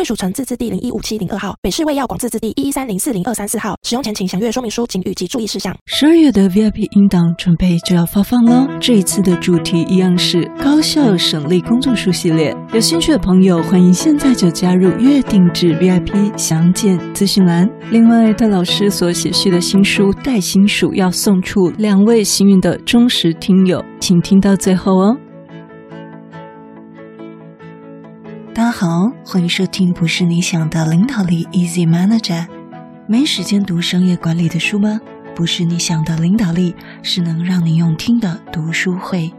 贵属城自治地零一五七零二号，北市卫药广自治地一一三零四零二三四号。使用前请详阅说明书、警语及注意事项。十二月的 VIP 音档准备就要发放了，这一次的主题一样是高效省力工作书系列。有兴趣的朋友，欢迎现在就加入月定制 VIP，详见资讯栏。另外，戴老师所写序的新书《带心术》要送出两位幸运的忠实听友，请听到最后哦。好，欢迎收听《不是你想的领导力》，Easy Manager。没时间读商业管理的书吗？不是你想的领导力，是能让你用听的读书会。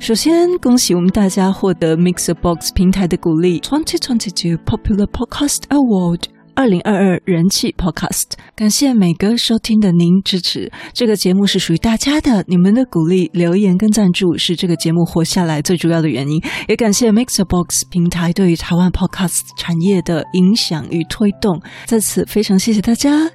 首先，恭喜我们大家获得 MixerBox 平台的鼓励，Twenty Twenty Two Popular Podcast Award。二零二二人气 Podcast，感谢每个收听的您支持。这个节目是属于大家的，你们的鼓励、留言跟赞助是这个节目活下来最主要的原因。也感谢 Mixbox 平台对于台湾 Podcast 产业的影响与推动，在此非常谢谢大家。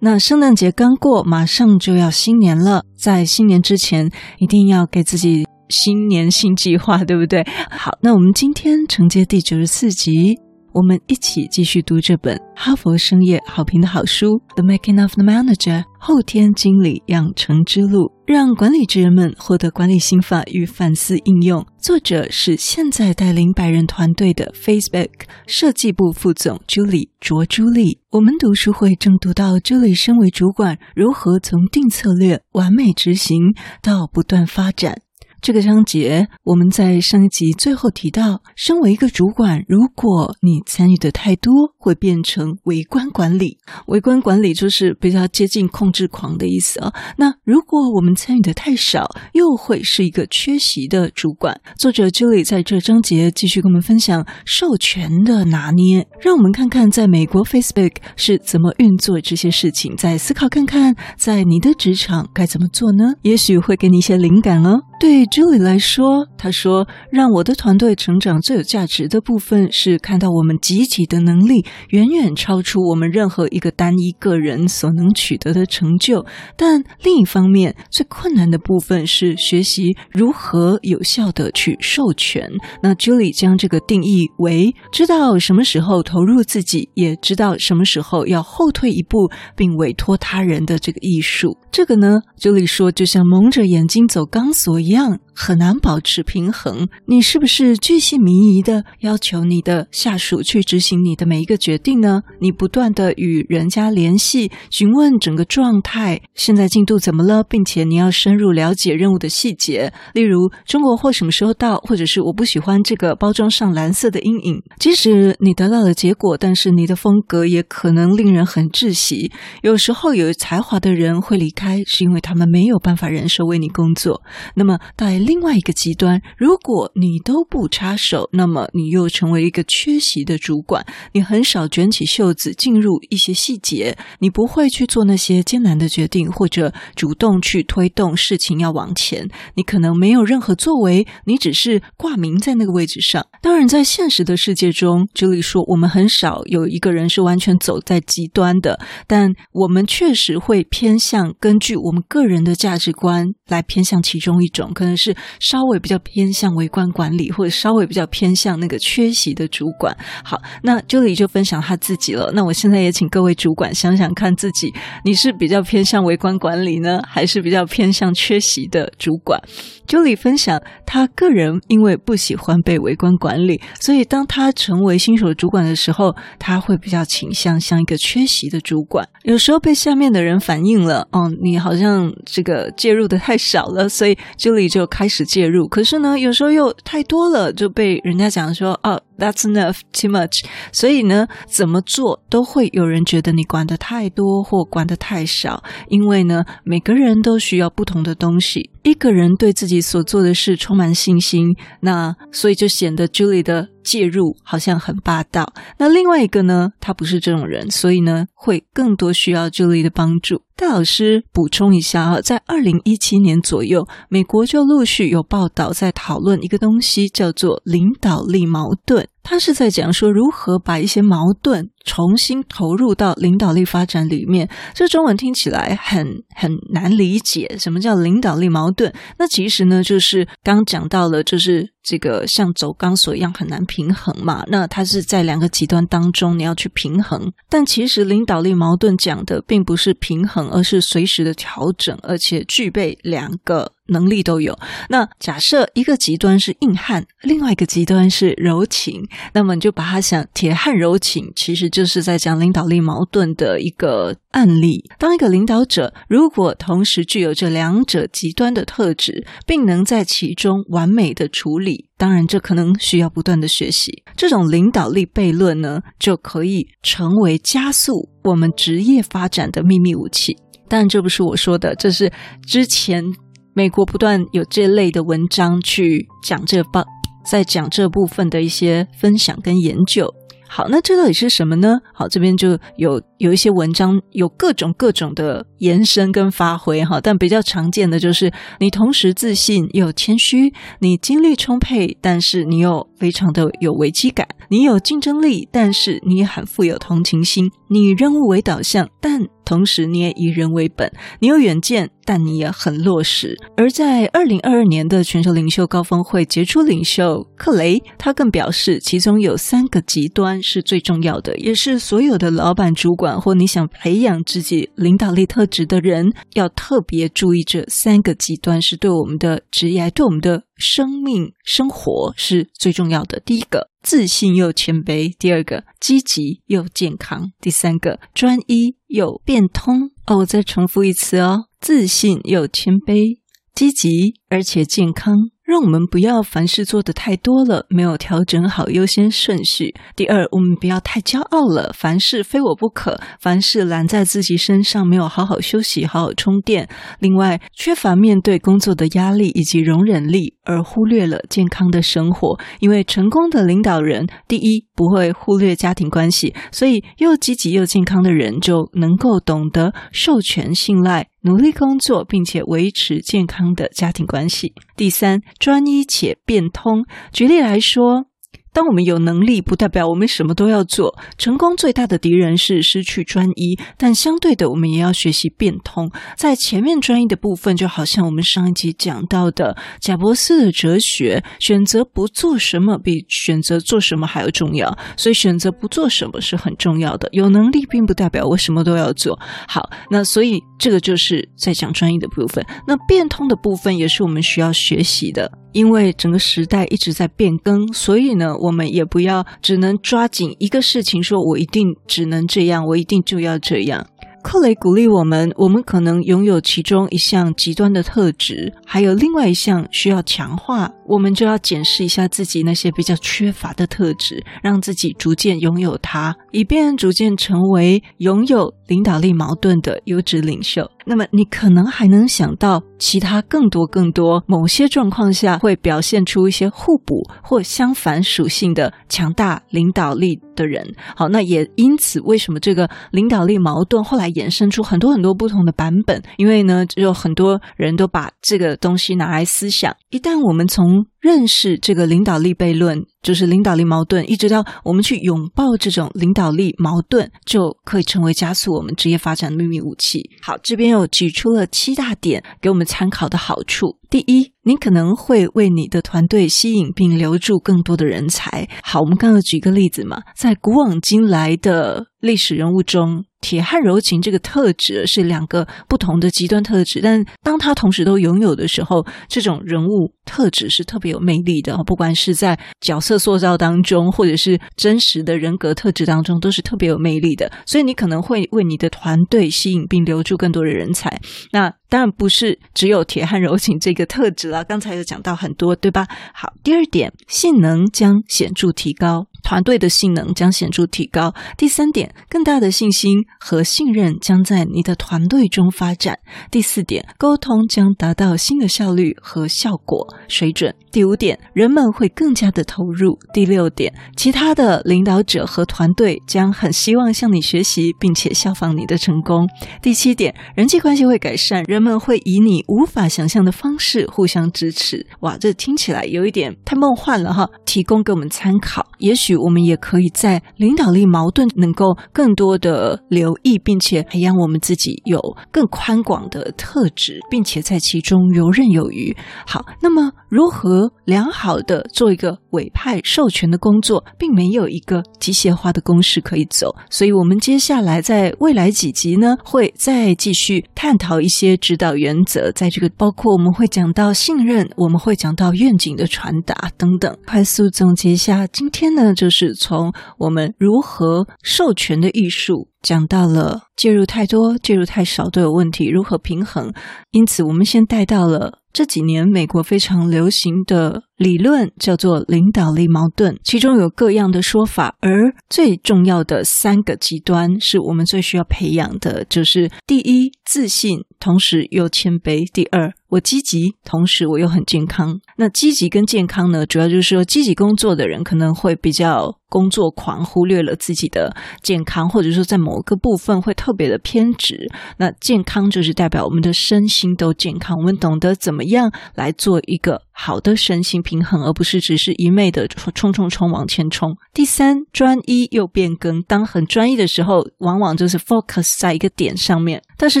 那圣诞节刚过，马上就要新年了，在新年之前，一定要给自己新年新计划，对不对？好，那我们今天承接第九十四集。我们一起继续读这本哈佛商业好评的好书《The Making of the Manager》后天经理养成之路，让管理职人们获得管理心法与反思应用。作者是现在带领百人团队的 Facebook 设计部副总 Julie 卓朱莉。我们读书会正读到 Julie 身为主管如何从定策略、完美执行到不断发展。这个章节我们在上一集最后提到，身为一个主管，如果你参与的太多，会变成围观管理。围观管理就是比较接近控制狂的意思啊。那如果我们参与的太少，又会是一个缺席的主管。作者 Julie 在这章节继续跟我们分享授权的拿捏，让我们看看在美国 Facebook 是怎么运作这些事情，再思考看看在你的职场该怎么做呢？也许会给你一些灵感哦。对 Julie 来说，他说：“让我的团队成长最有价值的部分是看到我们集体的能力远远超出我们任何一个单一个人所能取得的成就。但另一方面，最困难的部分是学习如何有效地去授权。那 Julie 将这个定义为：知道什么时候投入自己，也知道什么时候要后退一步，并委托他人的这个艺术。这个呢，Julie 说，就像蒙着眼睛走钢索一样样。”很难保持平衡。你是不是巨细靡遗的要求你的下属去执行你的每一个决定呢？你不断的与人家联系，询问整个状态，现在进度怎么了，并且你要深入了解任务的细节，例如中国货什么时候到，或者是我不喜欢这个包装上蓝色的阴影。即使你得到了结果，但是你的风格也可能令人很窒息。有时候有才华的人会离开，是因为他们没有办法忍受为你工作。那么。大另外一个极端，如果你都不插手，那么你又成为一个缺席的主管。你很少卷起袖子进入一些细节，你不会去做那些艰难的决定，或者主动去推动事情要往前。你可能没有任何作为，你只是挂名在那个位置上。当然，在现实的世界中，这里说我们很少有一个人是完全走在极端的，但我们确实会偏向根据我们个人的价值观来偏向其中一种。可能是稍微比较偏向微观管理，或者稍微比较偏向那个缺席的主管。好，那 Julie 就分享他自己了。那我现在也请各位主管想想看自己，你是比较偏向微观管理呢，还是比较偏向缺席的主管？Julie 分享他个人因为不喜欢被微观管管理，所以当他成为新手主管的时候，他会比较倾向像一个缺席的主管。有时候被下面的人反映了，哦，你好像这个介入的太少了，所以这里就开始介入，可是呢，有时候又太多了，就被人家讲说，哦，That's enough, too much。所以呢，怎么做都会有人觉得你管的太多或管的太少，因为呢，每个人都需要不同的东西。一个人对自己所做的事充满信心，那所以就显得 Julie 的介入好像很霸道。那另外一个呢，他不是这种人，所以呢，会更多需要助力的帮助。戴老师补充一下啊，在二零一七年左右，美国就陆续有报道在讨论一个东西，叫做领导力矛盾。他是在讲说如何把一些矛盾重新投入到领导力发展里面。这中文听起来很很难理解，什么叫领导力矛盾？那其实呢，就是刚讲到了，就是这个像走钢索一样很难平衡嘛。那它是在两个极端当中，你要去平衡。但其实领导力矛盾讲的并不是平衡，而是随时的调整，而且具备两个。能力都有。那假设一个极端是硬汉，另外一个极端是柔情，那么你就把它想铁汉柔情，其实就是在讲领导力矛盾的一个案例。当一个领导者如果同时具有这两者极端的特质，并能在其中完美的处理，当然这可能需要不断的学习。这种领导力悖论呢，就可以成为加速我们职业发展的秘密武器。当然，这不是我说的，这是之前。美国不断有这类的文章去讲这部，在讲这部分的一些分享跟研究。好，那这到底是什么呢？好，这边就有有一些文章有各种各种的延伸跟发挥哈，但比较常见的就是你同时自信又谦虚，你精力充沛，但是你又非常的有危机感，你有竞争力，但是你也很富有同情心，你以任务为导向，但同时你也以人为本，你有远见。但你也很落实。而在二零二二年的全球领袖高峰会，杰出领袖克雷他更表示，其中有三个极端是最重要的，也是所有的老板、主管或你想培养自己领导力特质的人要特别注意。这三个极端是对我们的职业、对我们的生命、生活是最重要的。第一个，自信又谦卑；第二个，积极又健康；第三个，专一又变通。哦，我再重复一次哦。自信又谦卑，积极而且健康。让我们不要凡事做得太多了，没有调整好优先顺序。第二，我们不要太骄傲了，凡事非我不可，凡事揽在自己身上，没有好好休息、好好充电。另外，缺乏面对工作的压力以及容忍力，而忽略了健康的生活。因为成功的领导人，第一不会忽略家庭关系，所以又积极又健康的人就能够懂得授权、信赖。努力工作，并且维持健康的家庭关系。第三，专一且变通。举例来说。当我们有能力，不代表我们什么都要做。成功最大的敌人是失去专一，但相对的，我们也要学习变通。在前面专一的部分，就好像我们上一集讲到的贾伯斯的哲学：选择不做什么比选择做什么还要重要。所以，选择不做什么是很重要的。有能力并不代表我什么都要做。好，那所以这个就是在讲专一的部分。那变通的部分也是我们需要学习的。因为整个时代一直在变更，所以呢，我们也不要只能抓紧一个事情，说我一定只能这样，我一定就要这样。克雷鼓励我们，我们可能拥有其中一项极端的特质，还有另外一项需要强化，我们就要检视一下自己那些比较缺乏的特质，让自己逐渐拥有它，以便逐渐成为拥有领导力矛盾的优质领袖。那么，你可能还能想到其他更多更多，某些状况下会表现出一些互补或相反属性的强大领导力的人。好，那也因此，为什么这个领导力矛盾后来衍生出很多很多不同的版本？因为呢，就有很多人都把这个东西拿来思想。一旦我们从认识这个领导力悖论，就是领导力矛盾，一直到我们去拥抱这种领导力矛盾，就可以成为加速我们职业发展的秘密武器。好，这边又举出了七大点给我们参考的好处。第一，你可能会为你的团队吸引并留住更多的人才。好，我们刚刚举一个例子嘛，在古往今来的历史人物中。铁汉柔情这个特质是两个不同的极端特质，但当他同时都拥有的时候，这种人物特质是特别有魅力的。不管是在角色塑造当中，或者是真实的人格特质当中，都是特别有魅力的。所以你可能会为你的团队吸引并留住更多的人才。那当然不是只有铁汉柔情这个特质了，刚才有讲到很多，对吧？好，第二点，性能将显著提高。团队的性能将显著提高。第三点，更大的信心和信任将在你的团队中发展。第四点，沟通将达到新的效率和效果水准。第五点，人们会更加的投入。第六点，其他的领导者和团队将很希望向你学习，并且效仿你的成功。第七点，人际关系会改善，人们会以你无法想象的方式互相支持。哇，这听起来有一点太梦幻了哈！提供给我们参考，也许我们也可以在领导力矛盾能够更多的留意，并且培养我们自己有更宽广的特质，并且在其中游刃有余。好，那么如何良好的做一个委派授权的工作，并没有一个机械化的公式可以走，所以我们接下来在未来几集呢，会再继续探讨一些指导原则，在这个包括我们会讲到信任，我们会讲到愿景的传达等等。快速总结一下，今天呢，就是从我们如何授权的艺术。讲到了介入太多、介入太少都有问题，如何平衡？因此，我们先带到了这几年美国非常流行的理论，叫做领导力矛盾，其中有各样的说法，而最重要的三个极端是我们最需要培养的，就是第一，自信，同时又谦卑；第二，我积极，同时我又很健康。那积极跟健康呢，主要就是说，积极工作的人可能会比较工作狂，忽略了自己的健康，或者说在某个部分会特别的偏执。那健康就是代表我们的身心都健康，我们懂得怎么样来做一个好的身心平衡，而不是只是一味的冲冲冲往前冲。第三，专一又变更。当很专一的时候，往往就是 focus 在一个点上面。但是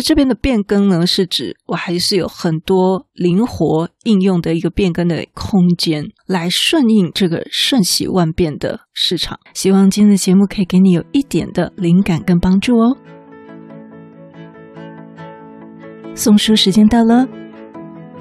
这边的变更呢，是指我还是有很多灵活应用的一个变更的空间，来顺应这个瞬息万变的市场。希望今天的节目可以给你有一点的灵感跟帮助哦。送书时间到了。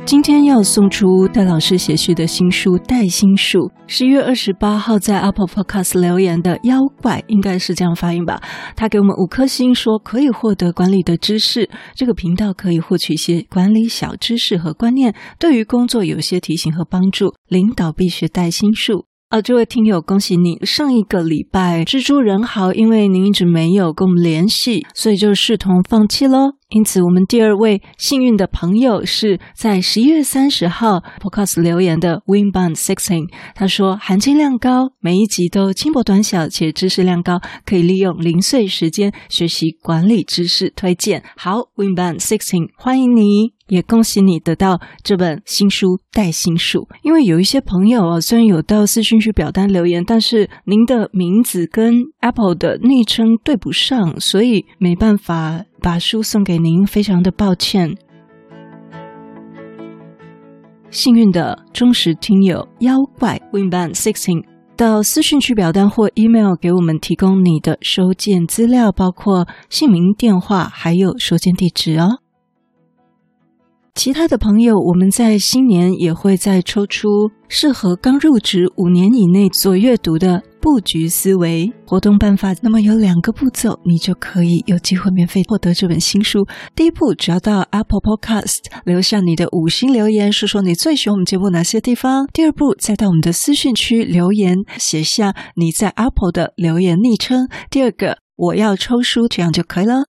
今天要送出戴老师写序的新书《带心术》。十一月二十八号在 Apple Podcast 留言的妖怪，应该是这样发音吧？他给我们五颗星，说可以获得管理的知识。这个频道可以获取一些管理小知识和观念，对于工作有些提醒和帮助。领导必学带心术。啊，这位听友，恭喜你！上一个礼拜蜘蛛人好，因为您一直没有跟我们联系，所以就视同放弃喽。因此，我们第二位幸运的朋友是在十一月三十号 Podcast 留言的 Winbond Sixteen。他说含金量高，每一集都轻薄短小且知识量高，可以利用零碎时间学习管理知识。推荐好，Winbond Sixteen，欢迎你，也恭喜你得到这本新书《带心术》。因为有一些朋友啊，虽然有到私讯区表单留言，但是您的名字跟 Apple 的昵称对不上，所以没办法。把书送给您，非常的抱歉。幸运的忠实听友妖怪 Winban Sixteen 到私讯区表单或 email 给我们提供你的收件资料，包括姓名、电话，还有收件地址哦。其他的朋友，我们在新年也会再抽出适合刚入职五年以内所阅读的布局思维活动办法。那么有两个步骤，你就可以有机会免费获得这本新书。第一步，只要到 Apple Podcast 留下你的五星留言，说说你最喜欢我们节目哪些地方。第二步，再到我们的私讯区留言，写下你在 Apple 的留言昵称。第二个，我要抽书，这样就可以了。